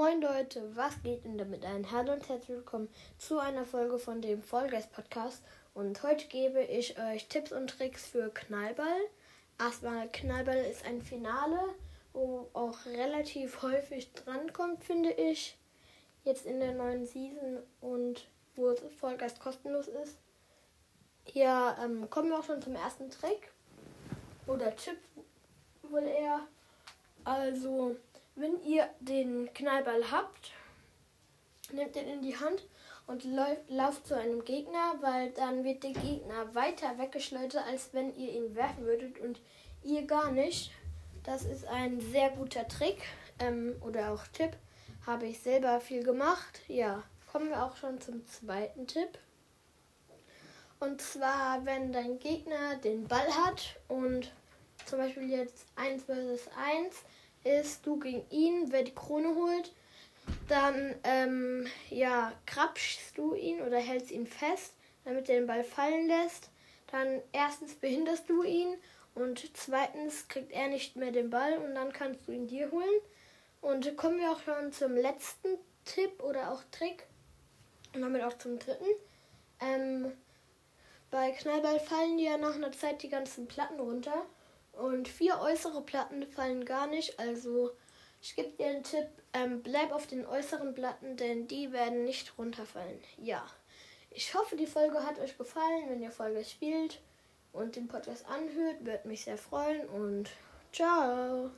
Moin Leute, was geht denn damit ein? Hallo und herzlich willkommen zu einer Folge von dem Vollgeist Podcast. Und heute gebe ich euch Tipps und Tricks für Knallball. Erstmal, Knallball ist ein Finale, wo auch relativ häufig drankommt, finde ich. Jetzt in der neuen Season und wo Vollgeist kostenlos ist. Ja, ähm, kommen wir auch schon zum ersten Trick. Oder Tipp wohl eher. Also, wenn ihr den Knallball habt, nehmt den in die Hand und lauft zu einem Gegner, weil dann wird der Gegner weiter weggeschleudert, als wenn ihr ihn werfen würdet und ihr gar nicht. Das ist ein sehr guter Trick ähm, oder auch Tipp. Habe ich selber viel gemacht. Ja, kommen wir auch schon zum zweiten Tipp. Und zwar, wenn dein Gegner den Ball hat und zum Beispiel jetzt 1 vs 1 ist du gegen ihn, wer die Krone holt, dann ähm, ja, krapschst du ihn oder hältst ihn fest, damit er den Ball fallen lässt. Dann erstens behinderst du ihn und zweitens kriegt er nicht mehr den Ball und dann kannst du ihn dir holen. Und kommen wir auch schon zum letzten Tipp oder auch Trick und damit auch zum dritten. Ähm, bei Knallball fallen ja nach einer Zeit die ganzen Platten runter. Und vier äußere Platten fallen gar nicht. Also ich gebe dir einen Tipp, ähm, bleib auf den äußeren Platten, denn die werden nicht runterfallen. Ja. Ich hoffe, die Folge hat euch gefallen. Wenn ihr Folge spielt und den Podcast anhört, würde mich sehr freuen und ciao.